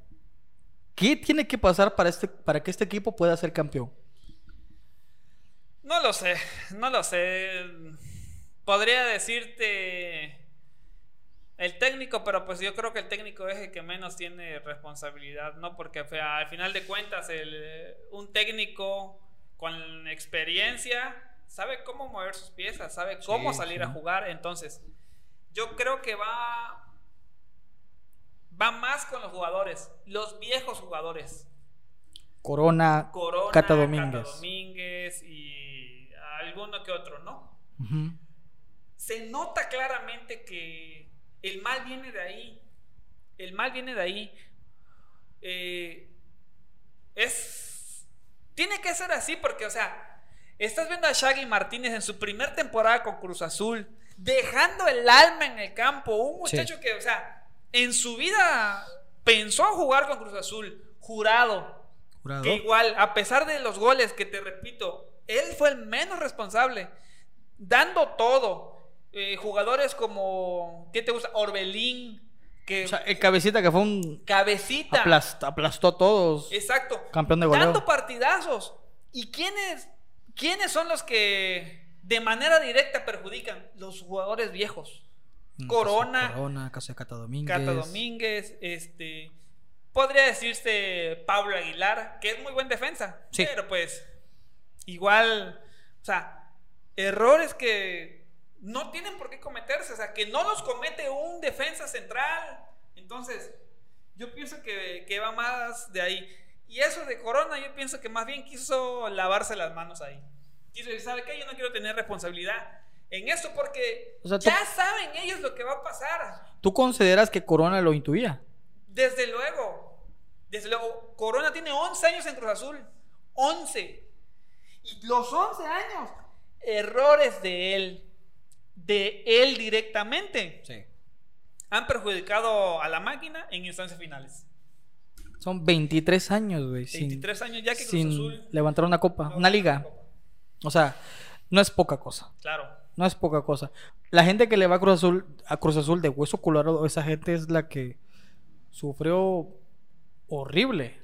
¿Qué tiene que pasar para, este, para que este equipo pueda ser campeón? No lo sé, no lo sé. Podría decirte el técnico, pero pues yo creo que el técnico es el que menos tiene responsabilidad, ¿no? Porque al final de cuentas el, un técnico con experiencia sabe cómo mover sus piezas, sabe cómo Sí, salir sí. a jugar. Entonces, yo creo que va, va más con los jugadores, los viejos jugadores. Corona, Corona, Cata Domínguez. Domínguez y alguno que otro, ¿no? Se nota claramente que el mal viene de ahí. El mal viene de ahí. Eh, es. Tiene que ser así porque, o sea, estás viendo a Shaggy Martínez en su primer temporada con Cruz Azul, dejando el alma en el campo. Un Sí. muchacho que, o sea, en su vida pensó jugar con Cruz Azul, jurado. Jurado. Que igual, a pesar de los goles que te repito, él fue el menos responsable, dando todo. Eh, jugadores como, ¿qué te gusta? Orbelín, que O sea, el cabecita que fue un... cabecita. aplast- aplastó a todos. Exacto. Campeón de goleo. Dando partidazos. ¿Y quiénes ¿quiénes son los que de manera directa perjudican? Los jugadores viejos. Mm, Corona, Corona, caso de Cata Domínguez. Cata Domínguez, este. Podría decirse Pablo Aguilar, que es muy buen defensa. Sí. Pero pues, igual, o sea, errores que no tienen por qué cometerse, o sea, que no los comete un defensa central. Entonces, yo pienso que, que va más de ahí. Y eso de Corona, yo pienso que más bien quiso lavarse las manos ahí. Quiso decir, ¿sabe qué? Yo no quiero tener responsabilidad en eso porque O sea, ya saben ellos lo que va a pasar. ¿Tú consideras que Corona lo intuía? Desde luego. Desde luego. Corona tiene 11 años en Cruz Azul. 11. Y los 11 años. Errores de él. De él directamente. Sí. Han perjudicado a la máquina en instancias finales. Son 23 años, güey. sin- 23 años ya que Cruz sin Azul. levantar una copa, no una liga. Copa. O sea, no es poca cosa. Claro. No es poca cosa. La gente que le va a Cruz Azul, a Cruz Azul de hueso colorado, esa gente es la que sufrió horrible.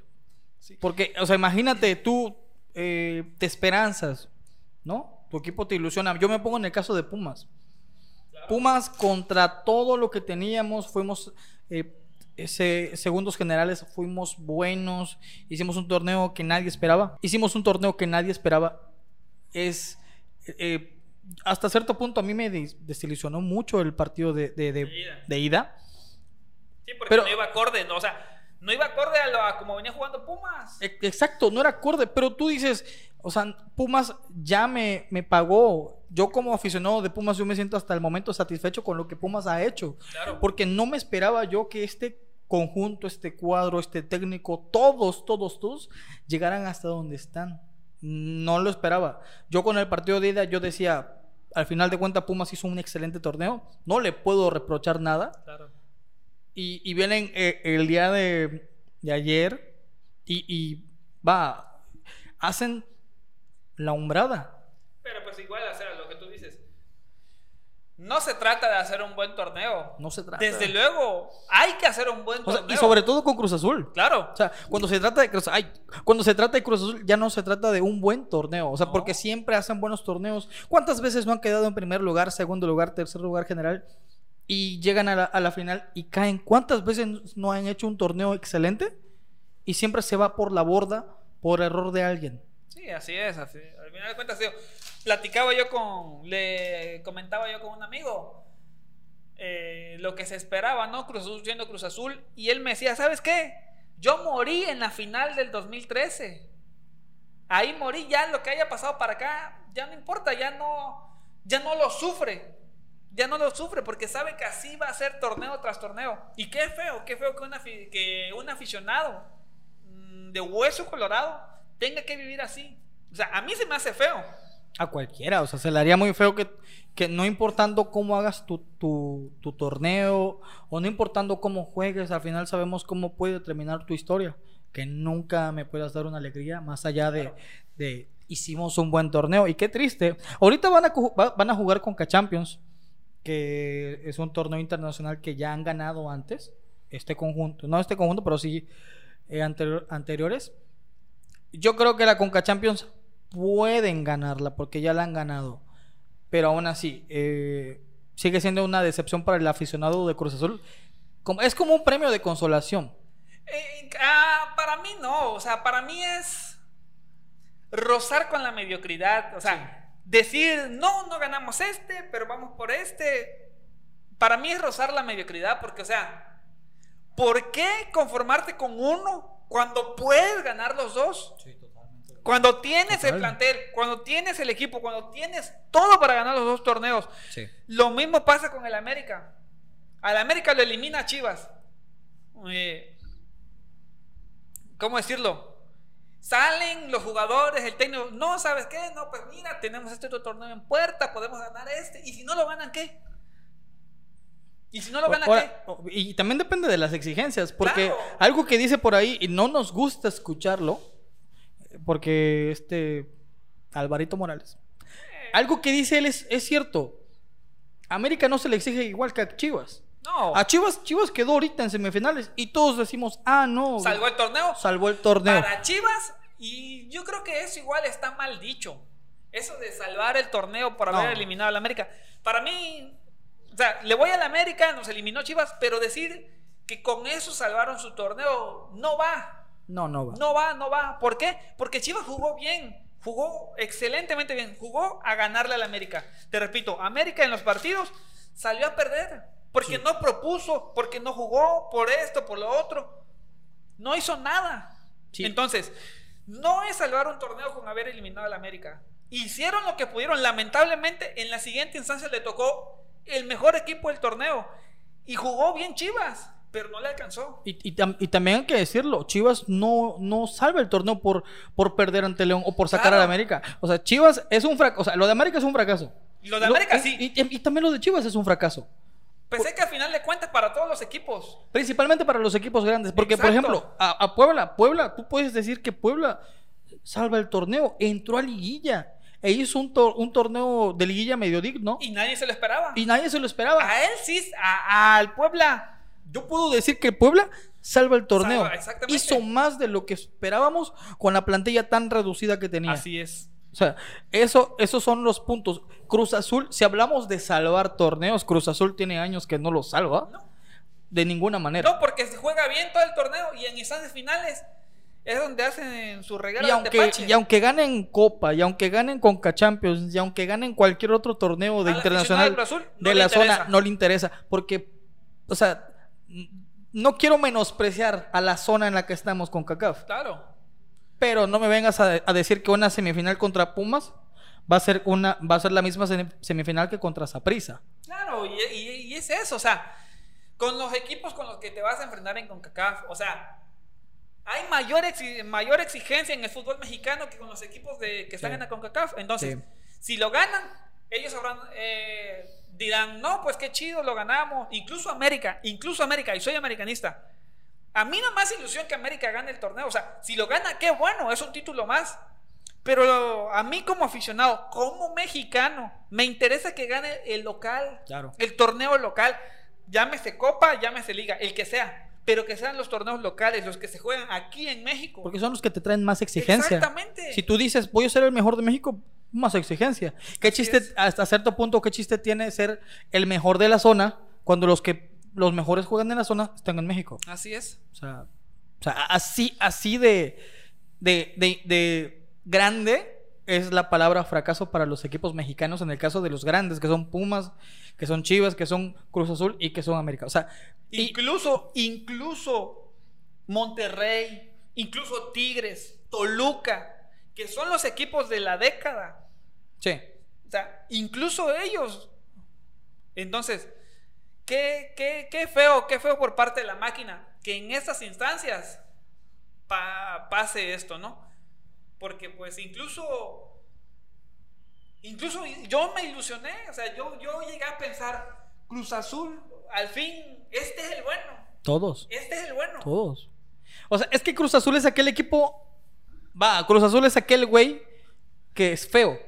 Porque, o sea, imagínate, tú eh, te esperanzas, ¿no? Tu equipo te ilusiona. Yo me pongo en el caso de Pumas. Pumas contra todo lo que teníamos, fuimos eh, ese- segundos generales, fuimos buenos, hicimos un torneo que nadie esperaba, hicimos un torneo que nadie esperaba. Es eh, hasta cierto punto a mí me des- desilusionó mucho el partido de, de- de- De ida. de ida. Sí, porque Pero- no iba acorde. no, o sea, no iba acorde a, lo, a como venía jugando Pumas. E- Exacto, no era acorde, pero tú dices, o sea, Pumas ya me, me pagó. Yo como aficionado de Pumas, yo me siento hasta el momento satisfecho con lo que Pumas ha hecho. Claro. Porque no me esperaba yo que este conjunto, este cuadro, este técnico, todos, todos, todos, llegaran hasta donde están. No lo esperaba. Yo con el partido de ida, yo decía, al final de cuentas, Pumas hizo un excelente torneo. No le puedo reprochar nada. Claro. Y, y vienen eh, el día de, de ayer y, y va, hacen la umbrada. Pero pues igual, o sea, lo que tú dices. No se trata de hacer un buen torneo. No se trata. Desde luego, hay que hacer un buen O sea, torneo. y sobre todo con Cruz Azul. Claro. O sea, cuando se trata de Cruz, ay, cuando se trata de Cruz Azul ya no se trata de un buen torneo, o sea, No. porque siempre hacen buenos torneos. ¿Cuántas veces no han quedado en primer lugar, segundo lugar, tercer lugar general y llegan a la, a la final y caen? ¿Cuántas veces no han hecho un torneo excelente y siempre se va por la borda por error de alguien? Sí, así es. así- Al final de cuentas, digo, platicaba yo con. Le comentaba yo con un amigo. eh, lo que se esperaba, ¿no? Cruz Azul siendo Cruz Azul. Y él me decía, ¿sabes qué? Yo morí en la final del 2013. Ahí morí, ya lo que haya pasado para acá, ya no importa, ya no, ya no lo sufre. Ya no lo sufre porque sabe que así va a ser torneo tras torneo. Y qué feo, qué feo que, que un aficionado mm, de hueso colorado tenga que vivir así. O sea, a mí se me hace feo. A cualquiera, o sea, se le haría muy feo que, que no importando cómo hagas tu, tu, tu torneo o no importando cómo juegues, al final sabemos cómo puede terminar tu historia. Que nunca me puedas dar una alegría más allá de, de hicimos un buen torneo. Y qué triste. Ahorita van a, van a jugar con K-Champions, que es un torneo internacional que ya han ganado antes, este conjunto, no este conjunto, pero sí eh, anterior- anteriores. Yo creo que la Conca Champions pueden ganarla porque ya la han ganado. Pero aún así, eh, sigue siendo una decepción para el aficionado de Cruz Azul. Como, es como un premio de consolación. Eh, ah, para mí no, o sea, para mí es rozar con la mediocridad, o sea, decir, no, no ganamos este, pero vamos por este. Para mí es rozar la mediocridad, porque, o sea, ¿por qué conformarte con uno cuando puedes ganar los dos? Cuando tienes el plantel, cuando tienes el equipo, cuando tienes todo para ganar los dos torneos. Lo mismo pasa con el América. Al América lo elimina Chivas. Eh, ¿Cómo decirlo? Salen los jugadores, el técnico, no, ¿sabes qué? No, pues mira, tenemos este otro torneo en puerta, podemos ganar este. ¿Y si no lo ganan, qué? ¿Y si no lo ganan, Ahora, qué? y también depende de las exigencias, porque Claro. algo que dice por ahí y no nos gusta escucharlo, porque este Alvarito Morales, algo que dice él es, es cierto. América no se le exige igual que a Chivas. No. A Chivas, Chivas quedó ahorita en semifinales y todos decimos, ah, no. Salvó el torneo. Salvó el torneo. Para Chivas, y yo creo que eso igual está mal dicho. Eso de salvar el torneo por No. haber eliminado al América. Para mí, o sea, le voy al América, nos eliminó Chivas, pero decir que con eso salvaron su torneo no va. No, no va. No va, no va. ¿Por qué? Porque Chivas jugó bien. Jugó excelentemente bien. Jugó a ganarle al América. Te repito, América en los partidos salió a perder. Porque no propuso, porque no jugó, por esto, por lo otro. No hizo nada. Sí. Entonces, no es salvar un torneo con haber eliminado al América. Hicieron lo que pudieron. Lamentablemente, en la siguiente instancia le tocó el mejor equipo del torneo. Y jugó bien Chivas, pero no le alcanzó. Y, y tam- y también hay que decirlo, Chivas no, no salva el torneo por, por perder ante León o por sacar Claro. a la América. O sea, Chivas es un fracaso. O sea, lo de América es un fracaso. Lo de América, sí. Y también lo de Chivas es un fracaso. Pensé que al final de cuentas para todos los equipos. Principalmente para los equipos grandes. Porque, por ejemplo, a, a Puebla, Puebla, tú puedes decir que Puebla salva el torneo, entró a liguilla e hizo un, tor- un torneo de liguilla medio digno Y nadie se lo esperaba. y nadie se lo esperaba. a él sí, a- al Puebla. Yo puedo decir que Puebla salva el torneo. Salva, exactamente. Hizo más de lo que esperábamos con la plantilla tan reducida que tenía. Así es. O sea, eso, esos son los puntos. Cruz Azul, si hablamos de salvar torneos, Cruz Azul tiene años que no lo salva. No. De ninguna manera. No, porque se juega bien todo el torneo y en instancias finales es donde hacen su regalo y, aunque, y aunque ganen Copa, y aunque ganen Conca Champions, y aunque ganen cualquier otro torneo de Al internacional Azul no de le la zona, no le interesa. Porque, o sea, no quiero menospreciar a la zona en la que estamos con CACAF. Claro. Pero no me vengas a, a decir que una semifinal contra Pumas va a ser una va a ser la misma semi- semifinal que contra Saprissa. Claro, y, y- y es eso, o sea, con los equipos con los que te vas a enfrentar en CONCACAF, o sea, hay mayor, mayor exigencia en el fútbol mexicano que con los equipos de, que están Sí. en la CONCACAF. Entonces, Sí. si lo ganan, ellos habrán, eh, dirán, no, pues qué chido, lo ganamos. Incluso América, incluso América, y soy americanista. A mí no más ilusión que América gane el torneo. O sea, si lo gana, qué bueno, es un título más. Pero a mí como aficionado, como mexicano, me interesa que gane el local. Claro. El torneo local. Llámese Copa, llámese Liga, el que sea. Pero que sean los torneos locales, los que se juegan aquí en México. Porque son los que te traen más exigencia. Exactamente. Si tú dices, voy a ser el mejor de México, más exigencia. ¿Qué Así chiste, es. hasta cierto punto, qué chiste tiene ser el mejor de la zona cuando los que los mejores juegan en la zona están en México? Así es. O sea, o sea, así, así de, de, de, de grande es la palabra fracaso para los equipos mexicanos en el caso de los grandes, que son Pumas, que son Chivas, que son Cruz Azul y que son América. O sea, y- Incluso, incluso Monterrey, incluso Tigres, Toluca, que son los equipos de la década. sí, O sea, incluso ellos. Entonces, qué, qué, qué feo, qué feo por parte de la máquina que en estas instancias pa- pase esto, ¿no? Porque pues incluso, incluso yo me ilusioné, o sea, yo, yo llegué a pensar, Cruz Azul, al fin, este es el bueno, todos, este es el bueno. todos. O sea, es que Cruz Azul es aquel equipo, va, Cruz Azul es aquel güey que es feo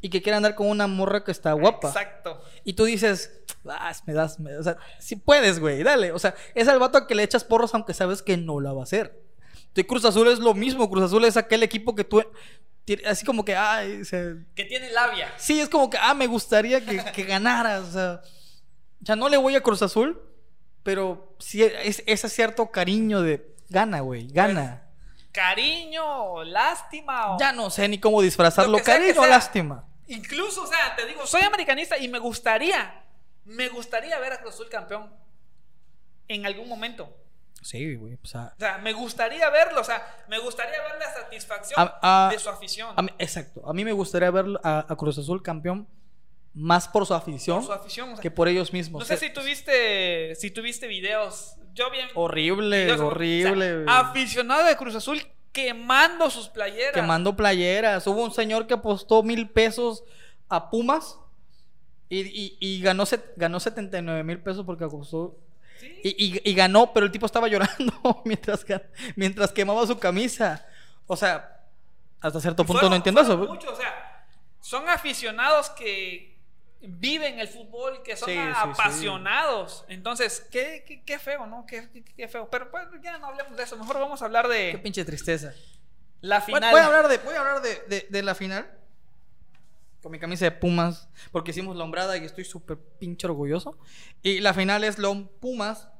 y que quiere andar con una morra que está guapa. Exacto. Y tú dices, "Ah, me das, me- o sea, si puedes, güey, dale. O sea, es al vato a que le echas porros aunque sabes que no la va a hacer. De Cruz Azul es lo mismo. Cruz Azul es aquel equipo que tú, así como que, ay, o sea, Que tiene labia. sí, es como que, ah, me gustaría que, que ganaras. O sea, sea, no le voy a Cruz Azul, pero sí es ese cierto cariño de, gana, güey, gana. Cariño, lástima. o- Ya no sé ni cómo disfrazarlo, Lo sea cariño sea. lástima. Incluso, o sea, te digo, soy americanista y me gustaría, me gustaría ver a Cruz Azul campeón en algún momento. Sí, güey, o sea, O sea, me gustaría verlo, o sea, me gustaría ver la satisfacción A- a- de su afición. A exacto. A mí me gustaría ver a, Cruz Azul campeón más por su afición, por su afición. o sea, que por ellos mismos. no sé si tuviste, si tuviste videos, yo bien. Horrible, videos, horrible. aficionado de Cruz Azul quemando sus playeras. Quemando playeras. Hubo un señor que apostó mil pesos a Pumas y, y- y ganó, ganó 79 mil pesos porque apostó. Sí. Y, ganó, pero el tipo estaba llorando mientras, mientras quemaba su camisa. O sea, hasta cierto punto Fueron- no entiendo eso. muchos, o sea, son aficionados que viven el fútbol, que son Sí, sí, sí. apasionados. Entonces, qué, qué, qué feo, ¿no? Qué, qué- qué feo. Pero pues, ya no hablemos de eso. Mejor vamos a hablar Qué de pinche tristeza. la Voy, final. voy a hablar, de, voy a hablar de, de- de la final. Con mi camisa de Pumas, porque hicimos la hombrada y estoy súper pinche orgulloso. Y la final es León Pumas.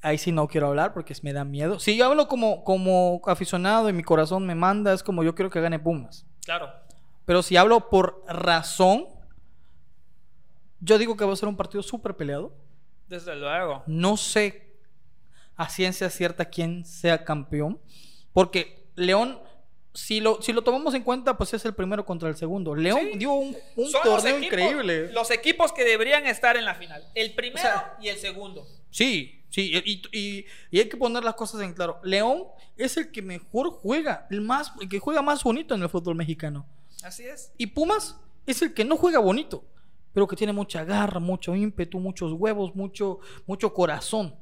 Ahí sí no quiero hablar porque me da miedo. Si yo hablo como, como aficionado y mi corazón me manda, es como yo quiero que gane Pumas. Claro. Pero si hablo por razón, yo digo que va a ser un partido súper peleado. Desde luego. No sé a ciencia cierta quién sea campeón. Porque León, si lo, si lo tomamos en cuenta, pues es el primero contra el segundo. León Sí. dio un, un Son los torneo equipos- increíble. Los equipos que deberían estar en la final. El primero O sea, y el segundo. Sí, sí, y, y- y hay que poner las cosas en claro. León es el que mejor juega, el, más, el que juega más bonito en el fútbol mexicano. Así es. Y Pumas es el que no juega bonito, pero que tiene mucha garra, mucho ímpetu, muchos huevos, mucho, mucho corazón.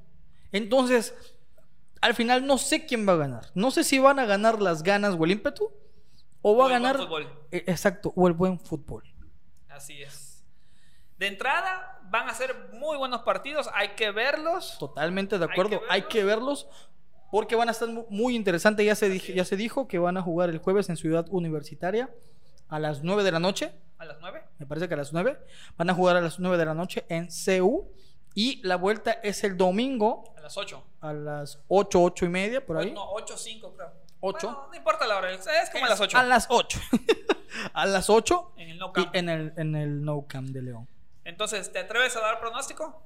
Entonces, al final no sé quién va a ganar. No sé si van a ganar las ganas o el ímpetu, o va O a el buen ganar. fútbol. Eh, Exacto, o el buen fútbol. Así es. De entrada, van a ser muy buenos partidos. Hay que verlos. Totalmente de Hay acuerdo. Hay que verlos porque van a estar mu- muy interesantes. Ya se, dije- ya se dijo que van a jugar el jueves en Ciudad Universitaria a las 9 de la noche. A las 9. Me parece que a las 9. Van a jugar a las 9 de la noche en CU. Y la vuelta es el domingo A las 8. a las 8, 8 y media, por ahí. No, 8, 5 creo. Ocho. Bueno, no importa la hora. Es como a las 8. A las 8. a las 8 En el no y camp. en el, en el No Camp de León. Entonces, ¿te atreves a dar pronóstico?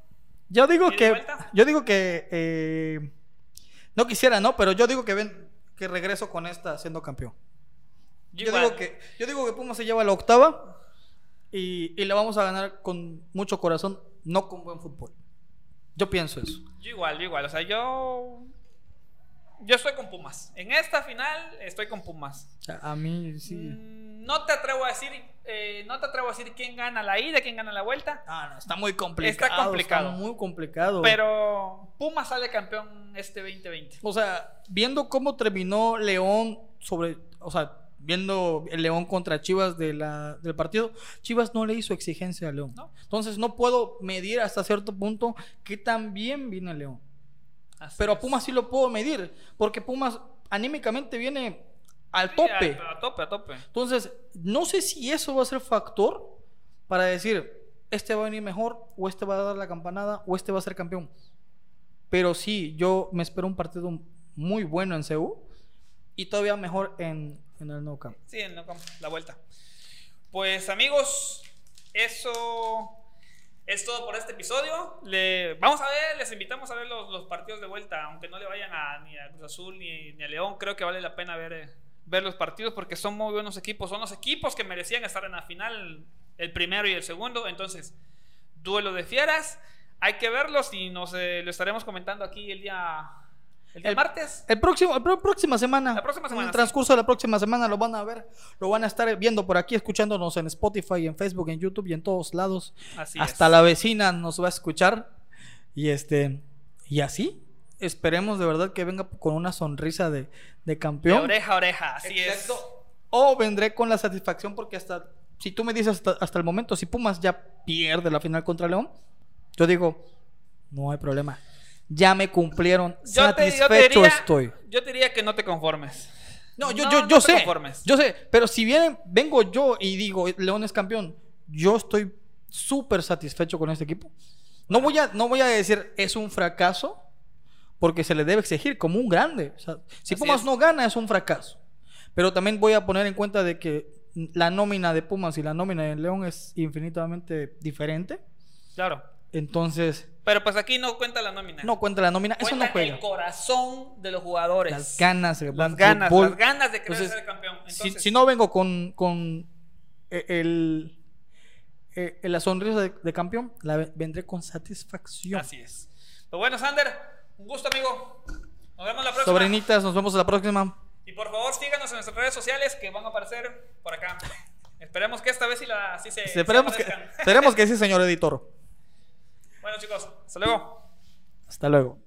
Yo digo ¿Y que. Yo digo que. eh, no quisiera, ¿no? Pero yo digo que ven que regreso con esta siendo campeón. Yo, digo que, yo digo que Pumas se lleva la octava y, y la vamos a ganar con mucho corazón, no con buen fútbol. Yo pienso eso. Yo igual, yo igual. O sea, yo. Yo estoy con Pumas. En esta final estoy con Pumas. A mí sí. Mm, No te atrevo a decir. eh, no te atrevo a decir quién gana la ida, quién gana la vuelta. Ah, no, está muy complicado. Está complicado. está muy complicado. Pero Pumas sale campeón este 2020. O sea, viendo cómo terminó León sobre, o sea, viendo el León contra Chivas de la, del partido, Chivas no le hizo exigencia a León. No. Entonces no puedo medir hasta cierto punto que tan bien viene León. Así Pero a es. Pumas sí lo puedo medir, porque Pumas anímicamente viene al Sí, tope. A, a tope, a tope. Entonces, no sé si eso va a ser factor para decir, este va a venir mejor, o este va a dar la campanada, o este va a ser campeón. Pero sí, yo me espero un partido muy bueno en CU y todavía mejor en, en el. Sí, en el la vuelta. Pues amigos, eso es todo por este episodio. Le, vamos a ver, les invitamos a ver los, partidos de vuelta, aunque no le vayan a, ni a Cruz Azul ni, a León, creo que vale la pena ver, ver los partidos porque son muy buenos equipos, son los equipos que merecían estar en la final, el primero y el segundo, entonces, duelo de fieras, hay que verlos y nos eh, lo estaremos comentando aquí el día, el El- martes. El próximo, la próxima semana. La próxima semana, En el sí. transcurso de la próxima semana lo van a ver, lo van a estar viendo por aquí, escuchándonos en Spotify, en Facebook, en YouTube y en todos lados. Así Hasta es. la vecina nos va a escuchar. Y este, y así. Esperemos de verdad que venga con una sonrisa de, de De campeón. oreja a oreja, así Exacto. es. O vendré con la satisfacción porque hasta, si tú me dices hasta, hasta el momento, si Pumas ya pierde la final contra León, yo digo, no hay problema. Ya me cumplieron. Yo te, yo te Satisfecho diría, estoy. yo te diría que no te conformes. No, yo, No, yo, no yo sé. conformes. Yo sé. Pero si vienen, vengo yo y digo, León es campeón, yo estoy súper satisfecho con este equipo. No voy, a, no voy a decir es un fracaso, porque se le debe exigir como un grande. O sea, si Así Pumas es. no gana, es un fracaso. Pero también voy a poner en cuenta de que la nómina de Pumas y la nómina de León es infinitamente diferente. Claro. Entonces, Pero pues aquí no cuenta la nómina. no cuenta la nómina. Eso cuenta no juega. el corazón de los jugadores. Las ganas, Las ganas, fútbol. las ganas de querer Entonces, ser campeón. Si, Entonces, si no vengo con, con eh, el, eh, la sonrisa de, de campeón, la ve- vendré con satisfacción. Así es. Pues bueno, Sander, un gusto, amigo. Nos vemos la próxima. Sobrinitas, nos vemos la próxima. Y por favor, síganos en nuestras redes sociales que van a aparecer por acá. Esperemos que esta vez sí, la, sí se. Esperemos, que, esperemos que sí, señor editor. Bueno, chicos, hasta luego. Hasta luego.